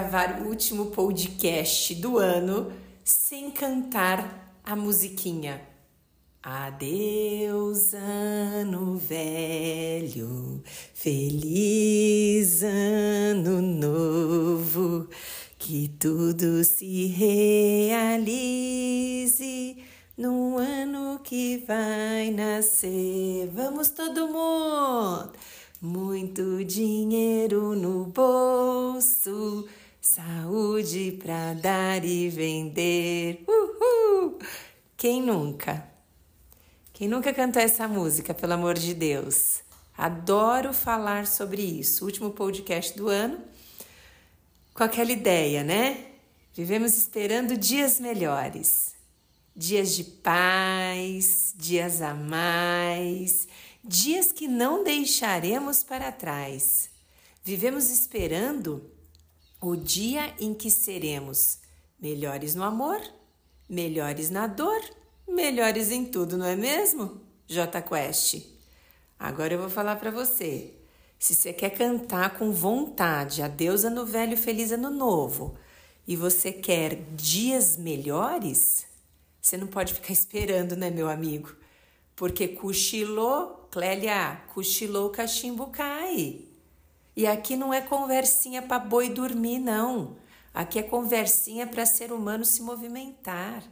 gravar o último podcast do ano sem cantar a musiquinha. Adeus, ano velho, feliz ano novo, que tudo se realize no ano que vai nascer. Vamos todo mundo! Muito dinheiro no bolso, saúde para dar e vender. Uhul! Quem nunca? Quem nunca cantou essa música, pelo amor de Deus? Adoro falar sobre isso. Último podcast do ano, com aquela ideia, né? Vivemos esperando dias melhores, dias de paz, dias a mais dias que não deixaremos para trás. Vivemos esperando o dia em que seremos melhores no amor, melhores na dor, melhores em tudo, não é mesmo? J Quest. Agora eu vou falar para você. Se você quer cantar com vontade a deusa no velho feliz ano novo e você quer dias melhores, você não pode ficar esperando, né, meu amigo? Porque cochilou, Clélia, cochilou o cachimbo cai. E aqui não é conversinha para boi dormir, não. Aqui é conversinha para ser humano se movimentar,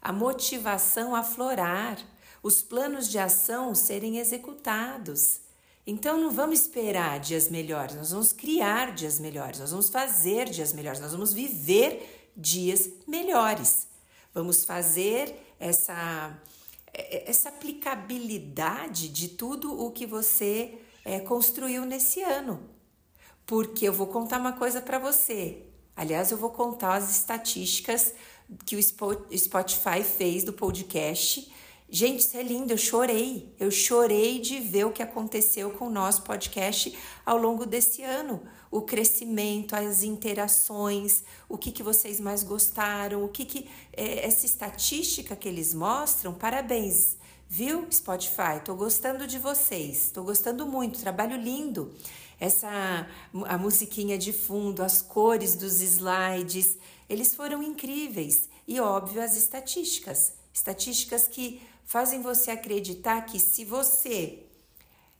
a motivação aflorar, os planos de ação serem executados. Então não vamos esperar dias melhores, nós vamos criar dias melhores, nós vamos fazer dias melhores, nós vamos viver dias melhores. Vamos fazer essa essa aplicabilidade de tudo o que você é, construiu nesse ano. Porque eu vou contar uma coisa para você. Aliás, eu vou contar as estatísticas que o Spotify fez do podcast. Gente, isso é lindo, eu chorei. Eu chorei de ver o que aconteceu com o nosso podcast ao longo desse ano o crescimento, as interações, o que, que vocês mais gostaram, o que, que é, essa estatística que eles mostram, parabéns, viu, Spotify? Tô gostando de vocês, tô gostando muito, trabalho lindo. Essa a musiquinha de fundo, as cores dos slides, eles foram incríveis. E óbvio, as estatísticas. Estatísticas que fazem você acreditar que se você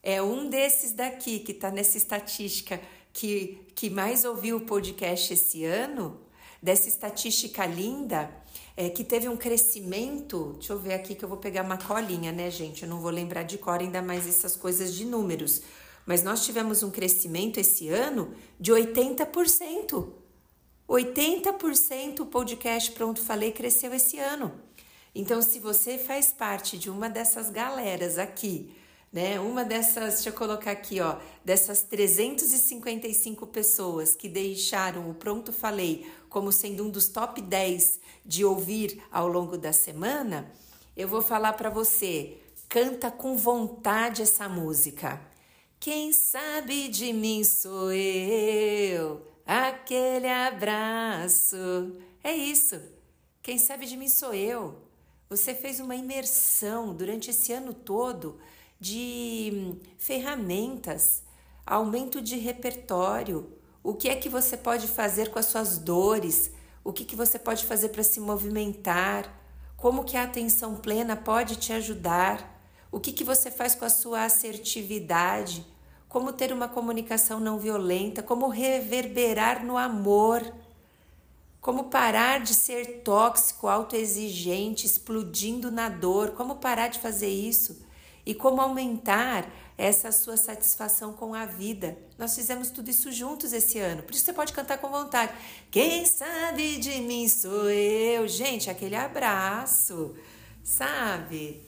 é um desses daqui que está nessa estatística que, que mais ouviu o podcast esse ano, dessa estatística linda, é, que teve um crescimento. Deixa eu ver aqui que eu vou pegar uma colinha, né, gente? Eu não vou lembrar de cor ainda mais essas coisas de números. Mas nós tivemos um crescimento esse ano de 80%. 80% o podcast Pronto Falei cresceu esse ano. Então, se você faz parte de uma dessas galeras aqui, né? Uma dessas, deixa eu colocar aqui, ó, dessas 355 pessoas que deixaram o Pronto Falei como sendo um dos top 10 de ouvir ao longo da semana, eu vou falar para você, canta com vontade essa música. Quem sabe de mim sou eu, aquele abraço. É isso. Quem sabe de mim sou eu. Você fez uma imersão durante esse ano todo de hum, ferramentas, aumento de repertório, o que é que você pode fazer com as suas dores, o que, que você pode fazer para se movimentar, como que a atenção plena pode te ajudar, o que, que você faz com a sua assertividade, como ter uma comunicação não violenta, como reverberar no amor, como parar de ser tóxico, autoexigente, explodindo na dor, como parar de fazer isso e como aumentar essa sua satisfação com a vida. Nós fizemos tudo isso juntos esse ano, por isso você pode cantar com vontade. Quem sabe de mim sou eu. Gente, aquele abraço, sabe?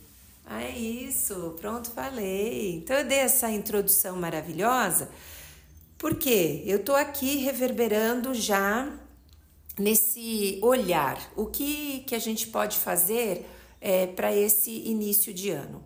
Ah, é isso, pronto, falei. Então eu dei essa introdução maravilhosa, porque eu tô aqui reverberando já nesse olhar. O que, que a gente pode fazer é, para esse início de ano?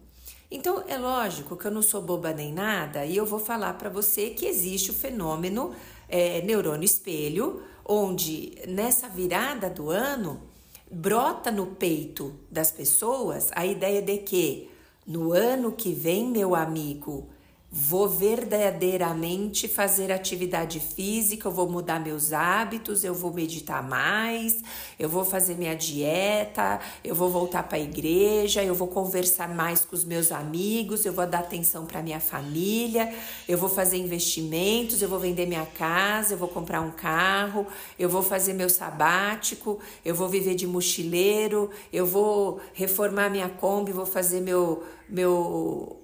Então, é lógico que eu não sou boba nem nada e eu vou falar para você que existe o fenômeno é, neurônio espelho, onde nessa virada do ano brota no peito das pessoas a ideia de que no ano que vem, meu amigo, vou verdadeiramente fazer atividade física, eu vou mudar meus hábitos, eu vou meditar mais, eu vou fazer minha dieta, eu vou voltar para a igreja, eu vou conversar mais com os meus amigos, eu vou dar atenção para minha família, eu vou fazer investimentos, eu vou vender minha casa, eu vou comprar um carro, eu vou fazer meu sabático, eu vou viver de mochileiro, eu vou reformar minha Kombi, vou fazer meu meu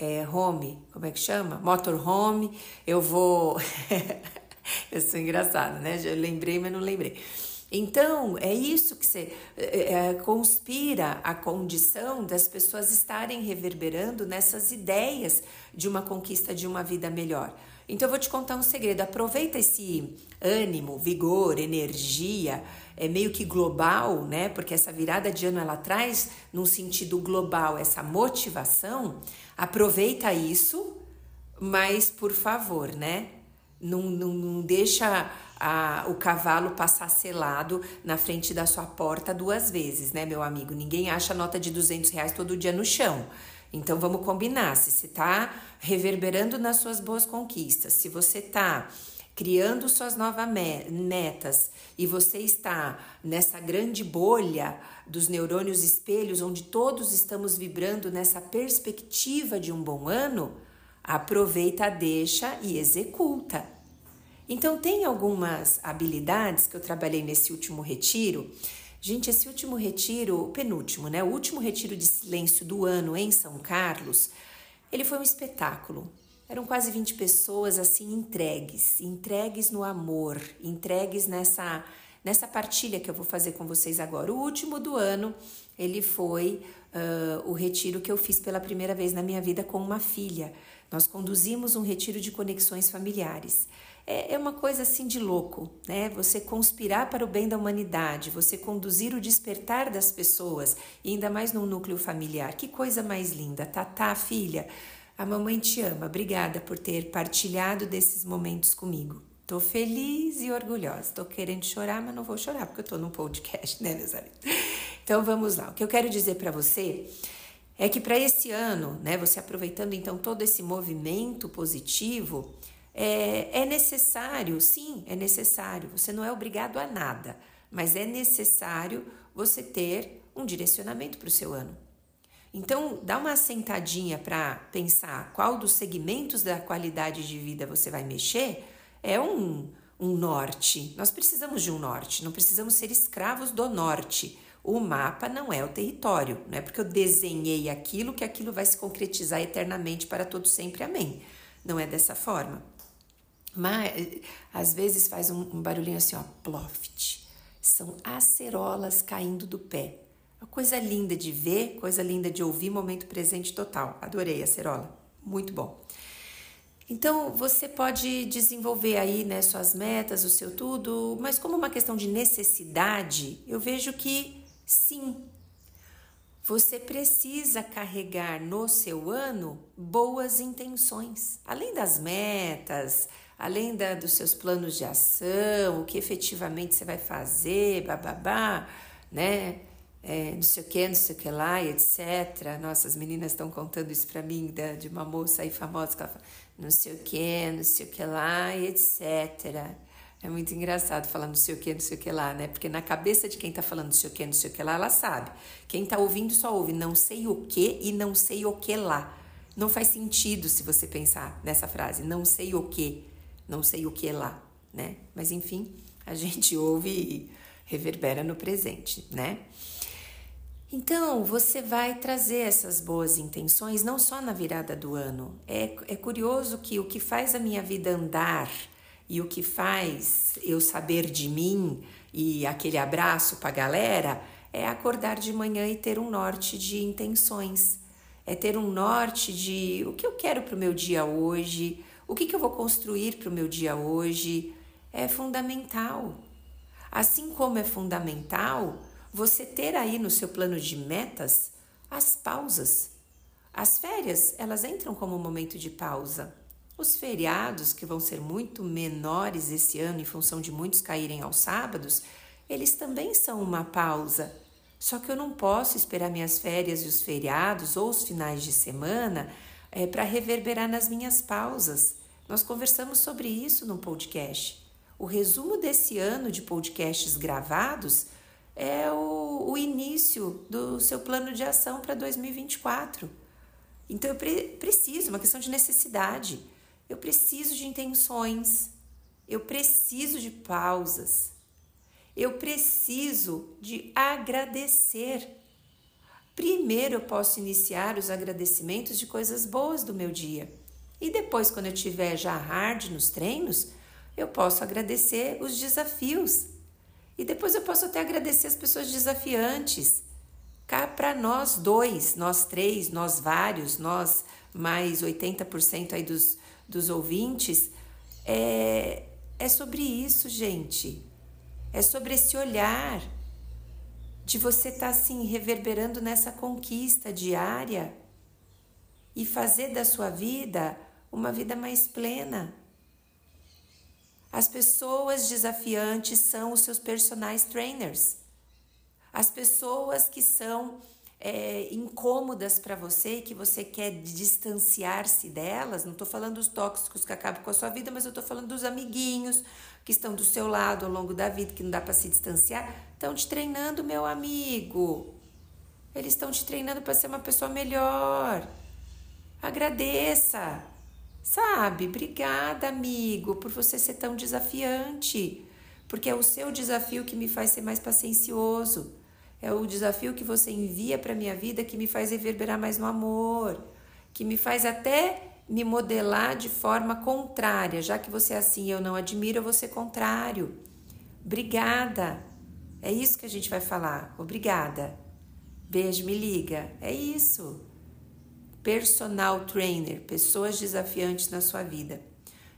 é, home, como é que chama? Motorhome, eu vou. eu sou engraçada, né? Já lembrei, mas não lembrei. Então, é isso que você é, é, conspira a condição das pessoas estarem reverberando nessas ideias de uma conquista de uma vida melhor. Então, eu vou te contar um segredo. Aproveita esse ânimo, vigor, energia, é meio que global, né? Porque essa virada de ano ela traz, num sentido global, essa motivação. Aproveita isso, mas por favor, né? Não, não, não deixa a, o cavalo passar selado na frente da sua porta duas vezes, né, meu amigo? Ninguém acha nota de 200 reais todo dia no chão. Então vamos combinar. Se você está reverberando nas suas boas conquistas, se você está criando suas novas metas e você está nessa grande bolha dos neurônios espelhos, onde todos estamos vibrando nessa perspectiva de um bom ano, aproveita, deixa e executa. Então, tem algumas habilidades que eu trabalhei nesse último retiro. Gente, esse último retiro, penúltimo, né? O último retiro de silêncio do ano em São Carlos, ele foi um espetáculo. Eram quase 20 pessoas assim entregues, entregues no amor, entregues nessa nessa partilha que eu vou fazer com vocês agora. O último do ano, ele foi uh, o retiro que eu fiz pela primeira vez na minha vida com uma filha. Nós conduzimos um retiro de conexões familiares. É, é uma coisa assim de louco, né? Você conspirar para o bem da humanidade, você conduzir o despertar das pessoas, e ainda mais num núcleo familiar. Que coisa mais linda. Tatá, filha, a mamãe te ama. Obrigada por ter partilhado desses momentos comigo. Tô feliz e orgulhosa. Tô querendo chorar, mas não vou chorar porque eu tô num podcast, né, meus amigos? Então vamos lá. O que eu quero dizer para você é que para esse ano, né, você aproveitando então todo esse movimento positivo, é, é necessário, sim, é necessário. Você não é obrigado a nada, mas é necessário você ter um direcionamento para o seu ano. Então, dá uma sentadinha para pensar qual dos segmentos da qualidade de vida você vai mexer, é um, um norte. Nós precisamos de um norte, não precisamos ser escravos do norte. O mapa não é o território, não é porque eu desenhei aquilo que aquilo vai se concretizar eternamente para todo sempre. Amém. Não é dessa forma. Mas às vezes faz um, um barulhinho assim, ó, ploft. São acerolas caindo do pé. Uma coisa linda de ver, coisa linda de ouvir, momento presente total. Adorei a cerola, muito bom. Então você pode desenvolver aí né, suas metas, o seu tudo, mas como uma questão de necessidade, eu vejo que sim, você precisa carregar no seu ano boas intenções, além das metas, além da, dos seus planos de ação, o que efetivamente você vai fazer, bababá, né? é, não sei o que, não sei o que lá, etc. Nossa, as meninas estão contando isso para mim, da, de uma moça aí famosa que ela fala, não sei o que, não sei o que lá, etc. É muito engraçado falar não sei o que, não sei o que lá, né? Porque na cabeça de quem tá falando não sei o que, não sei o que lá, ela sabe. Quem tá ouvindo só ouve não sei o que e não sei o que lá. Não faz sentido se você pensar nessa frase, não sei o que, não sei o que lá, né? Mas enfim, a gente ouve e reverbera no presente, né? Então, você vai trazer essas boas intenções não só na virada do ano. É, é curioso que o que faz a minha vida andar e o que faz eu saber de mim e aquele abraço para a galera é acordar de manhã e ter um norte de intenções. É ter um norte de o que eu quero para o meu dia hoje, o que, que eu vou construir para o meu dia hoje. É fundamental. Assim como é fundamental você ter aí no seu plano de metas as pausas. As férias, elas entram como um momento de pausa. Os feriados, que vão ser muito menores esse ano em função de muitos caírem aos sábados, eles também são uma pausa. Só que eu não posso esperar minhas férias e os feriados ou os finais de semana é, para reverberar nas minhas pausas. Nós conversamos sobre isso no podcast. O resumo desse ano de podcasts gravados é o, o início do seu plano de ação para 2024. Então eu pre preciso, uma questão de necessidade. Eu preciso de intenções. Eu preciso de pausas. Eu preciso de agradecer. Primeiro eu posso iniciar os agradecimentos de coisas boas do meu dia. E depois, quando eu tiver já hard nos treinos, eu posso agradecer os desafios. E depois eu posso até agradecer as pessoas desafiantes. Cá para nós dois, nós três, nós vários, nós mais 80% aí dos, dos ouvintes, é, é sobre isso, gente. É sobre esse olhar de você estar tá, assim reverberando nessa conquista diária e fazer da sua vida uma vida mais plena. As pessoas desafiantes são os seus personagens trainers. As pessoas que são é, incômodas para você e que você quer distanciar-se delas, não estou falando dos tóxicos que acabam com a sua vida, mas eu estou falando dos amiguinhos que estão do seu lado ao longo da vida, que não dá para se distanciar, estão te treinando, meu amigo. Eles estão te treinando para ser uma pessoa melhor. Agradeça. Sabe? Obrigada, amigo, por você ser tão desafiante. Porque é o seu desafio que me faz ser mais paciencioso. É o desafio que você envia para minha vida que me faz reverberar mais no amor, que me faz até me modelar de forma contrária, já que você é assim, eu não admiro, ser contrário. Obrigada. É isso que a gente vai falar. Obrigada. Beijo, me liga. É isso personal trainer, pessoas desafiantes na sua vida.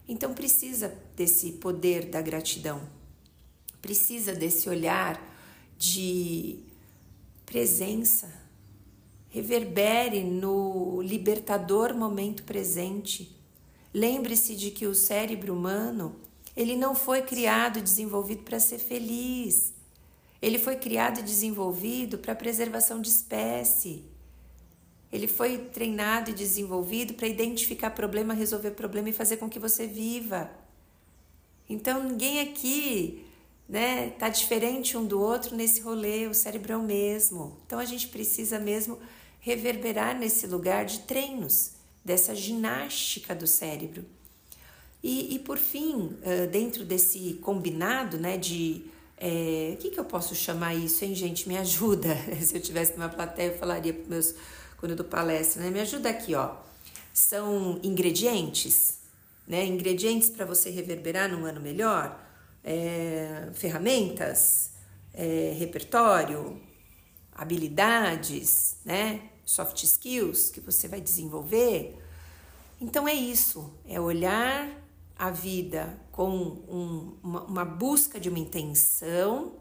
Então precisa desse poder da gratidão, precisa desse olhar de presença, reverbere no libertador momento presente. Lembre-se de que o cérebro humano, ele não foi criado e desenvolvido para ser feliz. Ele foi criado e desenvolvido para preservação de espécie. Ele foi treinado e desenvolvido para identificar problema, resolver problema e fazer com que você viva. Então ninguém aqui, né, tá diferente um do outro nesse rolê, o cérebro é o mesmo. Então a gente precisa mesmo reverberar nesse lugar de treinos, dessa ginástica do cérebro. E, e por fim, dentro desse combinado, né, de é, o que, que eu posso chamar isso, hein, gente? Me ajuda. Se eu tivesse numa plateia, eu falaria para meus quando eu dou palestra, né? Me ajuda aqui, ó. São ingredientes, né? Ingredientes para você reverberar num ano melhor, é, ferramentas, é, repertório, habilidades, né? Soft skills que você vai desenvolver. Então é isso, é olhar a vida com um, uma, uma, busca de uma intenção,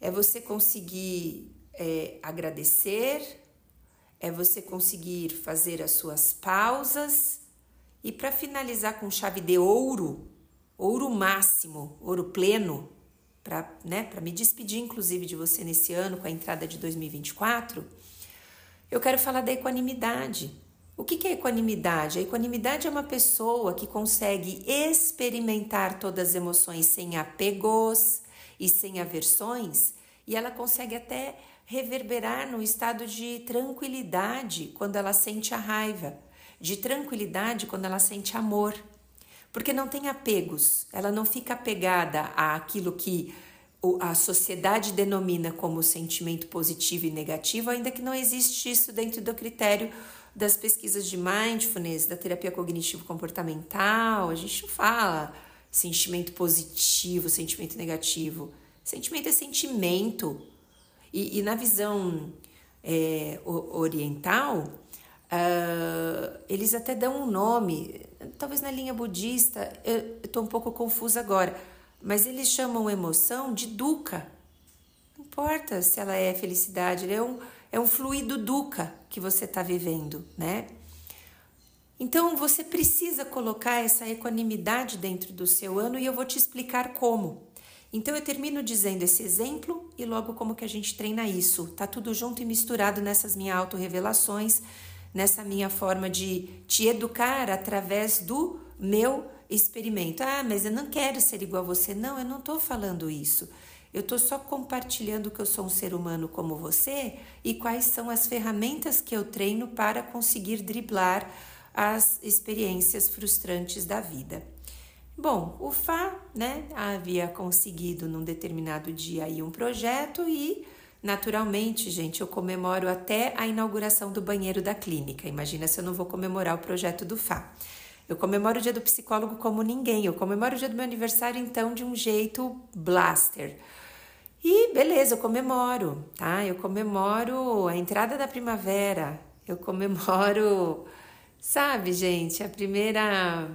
é você conseguir é, agradecer, é você conseguir fazer as suas pausas e para finalizar com chave de ouro, ouro máximo, ouro pleno, para né, me despedir inclusive de você nesse ano com a entrada de 2024, eu quero falar da equanimidade. O que, que é equanimidade? A equanimidade é uma pessoa que consegue experimentar todas as emoções sem apegos e sem aversões, e ela consegue até reverberar num estado de tranquilidade quando ela sente a raiva, de tranquilidade quando ela sente amor. Porque não tem apegos, ela não fica apegada àquilo que a sociedade denomina como sentimento positivo e negativo, ainda que não existe isso dentro do critério das pesquisas de mindfulness, da terapia cognitivo-comportamental. A gente não fala sentimento positivo, sentimento negativo. Sentimento é sentimento. E, e na visão é, oriental, uh, eles até dão um nome, talvez na linha budista, eu estou um pouco confusa agora, mas eles chamam emoção de dukkha. Não importa se ela é felicidade, é um, é um fluido dukkha que você está vivendo, né? Então você precisa colocar essa equanimidade dentro do seu ano e eu vou te explicar como. Então eu termino dizendo esse exemplo e logo como que a gente treina isso. Tá tudo junto e misturado nessas minhas autorrevelações nessa minha forma de te educar através do meu experimento. Ah, mas eu não quero ser igual a você. Não, eu não estou falando isso. Eu estou só compartilhando que eu sou um ser humano como você e quais são as ferramentas que eu treino para conseguir driblar as experiências frustrantes da vida. Bom, o Fá, né, havia conseguido num determinado dia aí um projeto e Naturalmente, gente, eu comemoro até a inauguração do banheiro da clínica. Imagina se eu não vou comemorar o projeto do Fá. Eu comemoro o dia do psicólogo como ninguém. Eu comemoro o dia do meu aniversário, então, de um jeito blaster. E beleza, eu comemoro, tá? Eu comemoro a entrada da primavera. Eu comemoro, sabe, gente, a primeira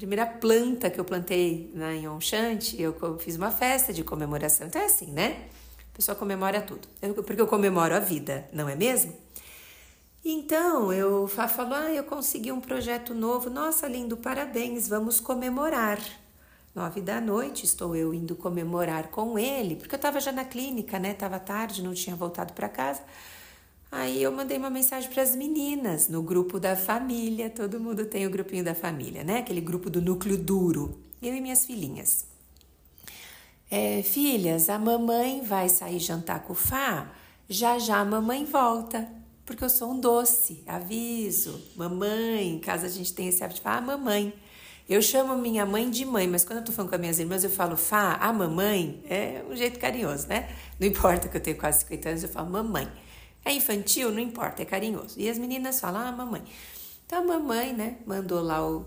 primeira planta que eu plantei lá em Onchante, eu fiz uma festa de comemoração. Então é assim, né? A pessoa comemora tudo. Eu, porque eu comemoro a vida, não é mesmo? Então, eu falo, ah, eu consegui um projeto novo. Nossa, lindo, parabéns, vamos comemorar. Nove da noite, estou eu indo comemorar com ele, porque eu estava já na clínica, né? Tava tarde, não tinha voltado para casa. Aí eu mandei uma mensagem para as meninas no grupo da família. Todo mundo tem o grupinho da família, né? Aquele grupo do núcleo duro. Eu e minhas filhinhas. É, filhas, a mamãe vai sair jantar com o Fá, já já a mamãe volta, porque eu sou um doce, aviso. Mamãe, em casa a gente tem esse hábito de falar, ah, mamãe. Eu chamo minha mãe de mãe, mas quando eu tô falando com as minhas irmãs, eu falo Fá, a mamãe, é um jeito carinhoso, né? Não importa que eu tenho quase 50 anos, eu falo mamãe. É infantil, não importa, é carinhoso. E as meninas falam, ah, mamãe. Então a mamãe, né, mandou lá o.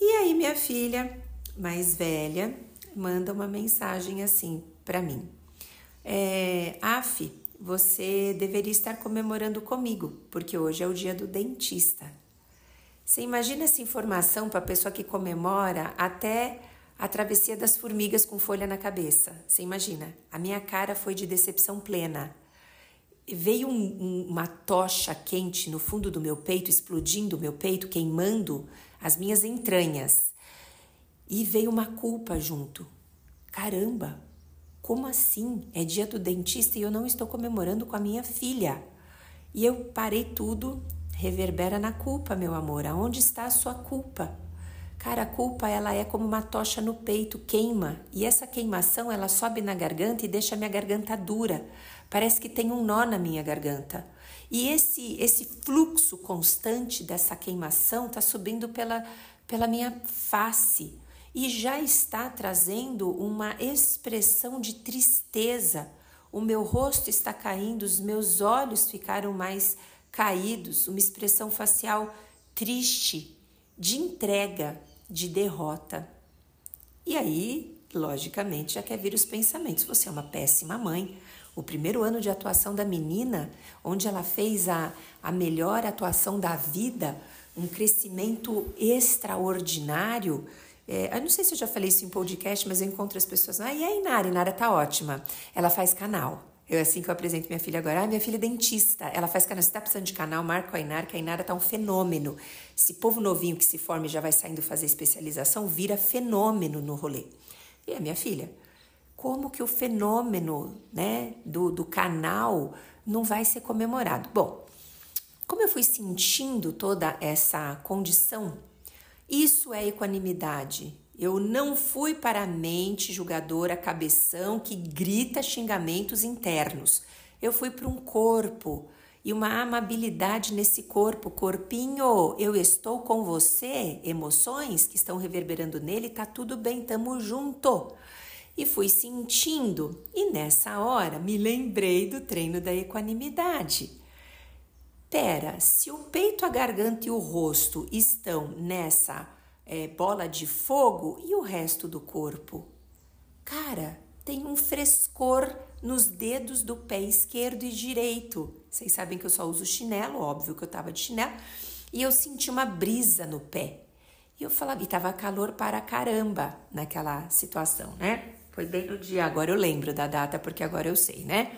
E aí minha filha mais velha, manda uma mensagem assim para mim. É, Af, você deveria estar comemorando comigo, porque hoje é o dia do dentista. Você imagina essa informação para a pessoa que comemora até a travessia das formigas com folha na cabeça. Você imagina? A minha cara foi de decepção plena. Veio um, um, uma tocha quente no fundo do meu peito, explodindo o meu peito, queimando as minhas entranhas. E veio uma culpa junto. Caramba, como assim? É dia do dentista e eu não estou comemorando com a minha filha. E eu parei tudo, reverbera na culpa, meu amor. Aonde está a sua culpa? Cara, a culpa ela é como uma tocha no peito, queima. E essa queimação ela sobe na garganta e deixa minha garganta dura. Parece que tem um nó na minha garganta. E esse esse fluxo constante dessa queimação está subindo pela, pela minha face e já está trazendo uma expressão de tristeza. O meu rosto está caindo, os meus olhos ficaram mais caídos, uma expressão facial triste, de entrega, de derrota. E aí, logicamente, já quer vir os pensamentos: você é uma péssima mãe. O primeiro ano de atuação da menina, onde ela fez a, a melhor atuação da vida, um crescimento extraordinário é, eu não sei se eu já falei isso em podcast, mas eu encontro as pessoas. Ah, e a Inara? Inara tá ótima. Ela faz canal. Eu, assim que eu apresento minha filha agora, ah, minha filha é dentista, ela faz canal. Você tá precisando de canal, marca a Inara, que a Inara tá um fenômeno. Esse povo novinho que se forma e já vai saindo fazer especialização, vira fenômeno no rolê. E a minha filha, como que o fenômeno né, do, do canal não vai ser comemorado? Bom, como eu fui sentindo toda essa condição isso é equanimidade. Eu não fui para a mente julgadora, cabeção que grita xingamentos internos. Eu fui para um corpo e uma amabilidade nesse corpo. Corpinho, eu estou com você. Emoções que estão reverberando nele, tá tudo bem, tamo junto. E fui sentindo, e nessa hora me lembrei do treino da equanimidade. Pera, se o peito, a garganta e o rosto estão nessa é, bola de fogo e o resto do corpo? Cara, tem um frescor nos dedos do pé esquerdo e direito. Vocês sabem que eu só uso chinelo, óbvio que eu tava de chinelo, e eu senti uma brisa no pé. E eu falava, e tava calor para caramba naquela situação, né? Foi bem no dia, agora eu lembro da data porque agora eu sei, né?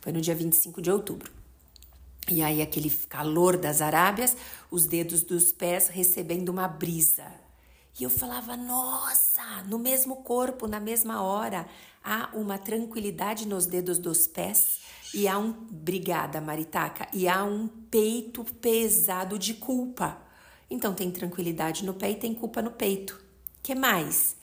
Foi no dia 25 de outubro. E aí, aquele calor das Arábias, os dedos dos pés recebendo uma brisa. E eu falava, nossa, no mesmo corpo, na mesma hora, há uma tranquilidade nos dedos dos pés E há um, brigada Maritaca, e há um peito pesado de culpa. Então tem tranquilidade no pé e tem culpa no peito. Que mais?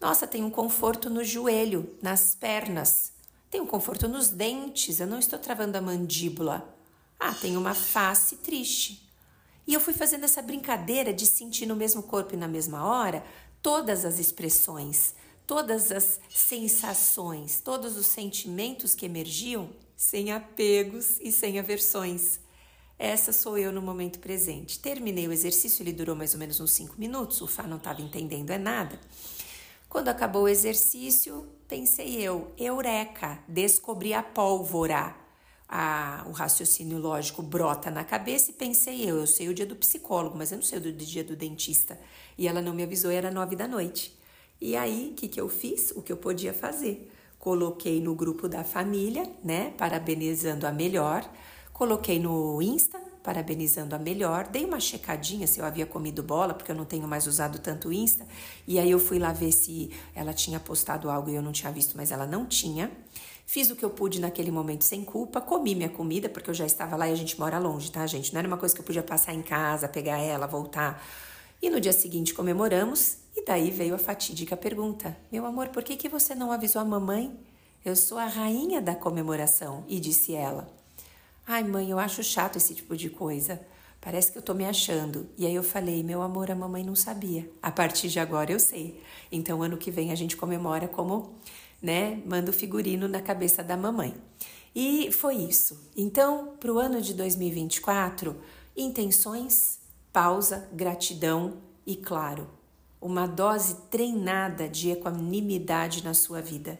Nossa, tem um conforto no joelho, nas pernas. Tem um conforto nos dentes, eu não estou travando a mandíbula. Ah, tem uma face triste. E eu fui fazendo essa brincadeira de sentir no mesmo corpo e na mesma hora todas as expressões, todas as sensações, todos os sentimentos que emergiam sem apegos e sem aversões. Essa sou eu no momento presente. Terminei o exercício, ele durou mais ou menos uns cinco minutos, o Fá não estava entendendo é nada. Quando acabou o exercício, pensei eu, eureka, descobri a pólvora o raciocínio lógico brota na cabeça e pensei eu, eu sei o dia do psicólogo, mas eu não sei o dia do dentista. E ela não me avisou, era nove da noite. E aí, o que, que eu fiz? O que eu podia fazer? Coloquei no grupo da família, né, parabenizando a melhor. Coloquei no Insta, parabenizando a melhor. Dei uma checadinha se eu havia comido bola, porque eu não tenho mais usado tanto Insta. E aí eu fui lá ver se ela tinha postado algo e eu não tinha visto, mas ela não tinha. Fiz o que eu pude naquele momento sem culpa, comi minha comida, porque eu já estava lá e a gente mora longe, tá, gente? Não era uma coisa que eu podia passar em casa, pegar ela, voltar. E no dia seguinte comemoramos, e daí veio a fatídica pergunta: Meu amor, por que, que você não avisou a mamãe? Eu sou a rainha da comemoração. E disse ela: Ai, mãe, eu acho chato esse tipo de coisa. Parece que eu tô me achando. E aí eu falei: Meu amor, a mamãe não sabia. A partir de agora eu sei. Então, ano que vem a gente comemora como né? Manda o figurino na cabeça da mamãe. E foi isso. Então, para o ano de 2024, intenções, pausa, gratidão e, claro, uma dose treinada de equanimidade na sua vida.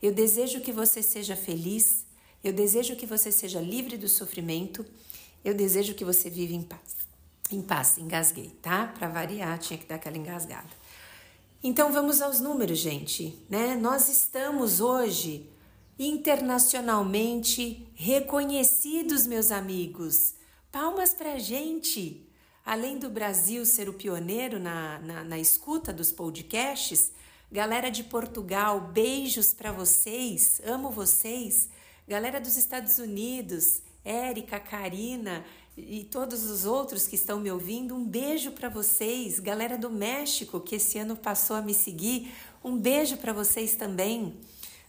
Eu desejo que você seja feliz, eu desejo que você seja livre do sofrimento, eu desejo que você viva em paz. Em paz, engasguei, tá? Para variar, tinha que dar aquela engasgada. Então vamos aos números, gente, né? Nós estamos hoje internacionalmente reconhecidos, meus amigos. Palmas pra gente! Além do Brasil ser o pioneiro na, na, na escuta dos podcasts, galera de Portugal, beijos para vocês, amo vocês. Galera dos Estados Unidos, Érica, Karina, e todos os outros que estão me ouvindo, um beijo para vocês. Galera do México que esse ano passou a me seguir, um beijo para vocês também.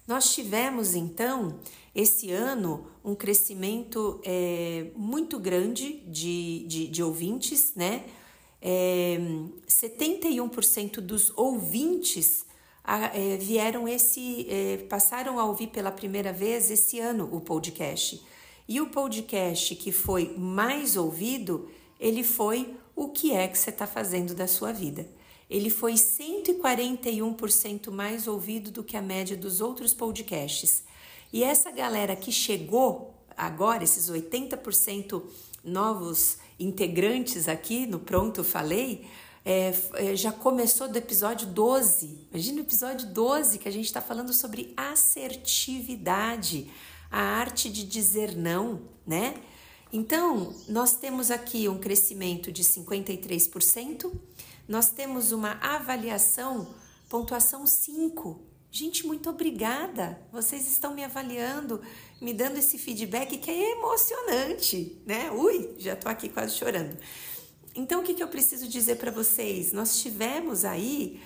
Nós tivemos então esse ano um crescimento é, muito grande de, de, de ouvintes, né? É, 71% dos ouvintes é, vieram esse, é, passaram a ouvir pela primeira vez esse ano o podcast. E o podcast que foi mais ouvido, ele foi O que é que você está fazendo da sua vida? Ele foi 141% mais ouvido do que a média dos outros podcasts. E essa galera que chegou agora, esses 80% novos integrantes aqui no Pronto Falei, é, é, já começou do episódio 12. Imagina o episódio 12 que a gente está falando sobre assertividade a arte de dizer não, né? Então, nós temos aqui um crescimento de 53%, nós temos uma avaliação, pontuação 5. Gente, muito obrigada. Vocês estão me avaliando, me dando esse feedback que é emocionante, né? Ui, já tô aqui quase chorando. Então, o que, que eu preciso dizer para vocês? Nós tivemos aí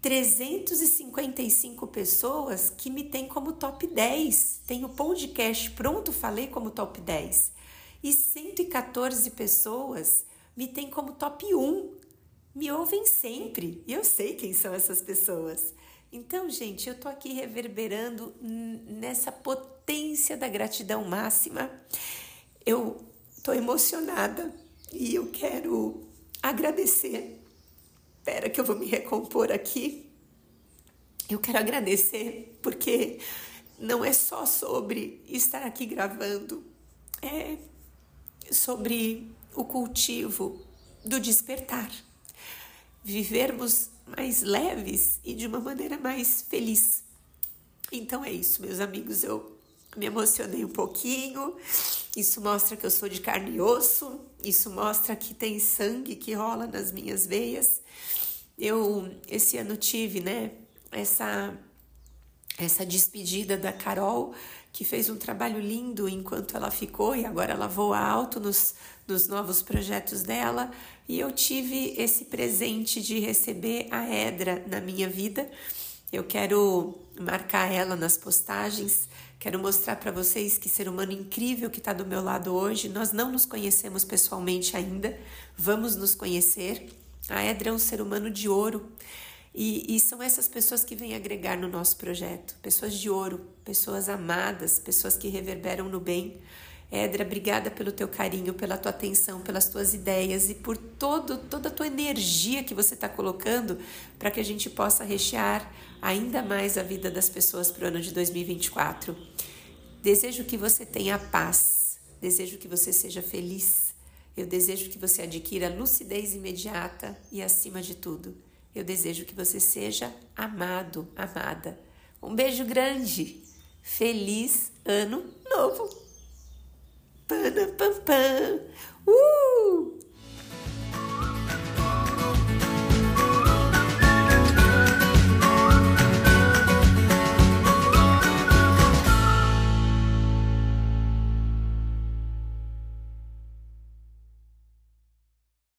355 pessoas que me têm como top 10. Tem o podcast pronto, falei como top 10. E 114 pessoas me têm como top 1. Me ouvem sempre. E eu sei quem são essas pessoas. Então, gente, eu tô aqui reverberando nessa potência da gratidão máxima. Eu tô emocionada e eu quero agradecer Espera que eu vou me recompor aqui. Eu quero agradecer porque não é só sobre estar aqui gravando, é sobre o cultivo do despertar. Vivermos mais leves e de uma maneira mais feliz. Então é isso, meus amigos. Eu me emocionei um pouquinho. Isso mostra que eu sou de carne e osso. Isso mostra que tem sangue que rola nas minhas veias. Eu esse ano tive, né, essa essa despedida da Carol, que fez um trabalho lindo enquanto ela ficou e agora ela voa alto nos, nos novos projetos dela. E eu tive esse presente de receber a Edra na minha vida. Eu quero marcar ela nas postagens, quero mostrar para vocês que ser humano incrível que está do meu lado hoje. Nós não nos conhecemos pessoalmente ainda, vamos nos conhecer. A Edra é um ser humano de ouro. E, e, são essas pessoas que vêm agregar no nosso projeto, pessoas de ouro, pessoas amadas, pessoas que reverberam no bem. Edra, obrigada pelo teu carinho, pela tua atenção, pelas tuas ideias e por todo, toda a tua energia que você está colocando para que a gente possa rechear ainda mais a vida das pessoas para o ano de 2024. Desejo que você tenha paz, desejo que você seja feliz, eu desejo que você adquira lucidez imediata e, acima de tudo, eu desejo que você seja amado, amada. Um beijo grande. Feliz ano novo. Woo!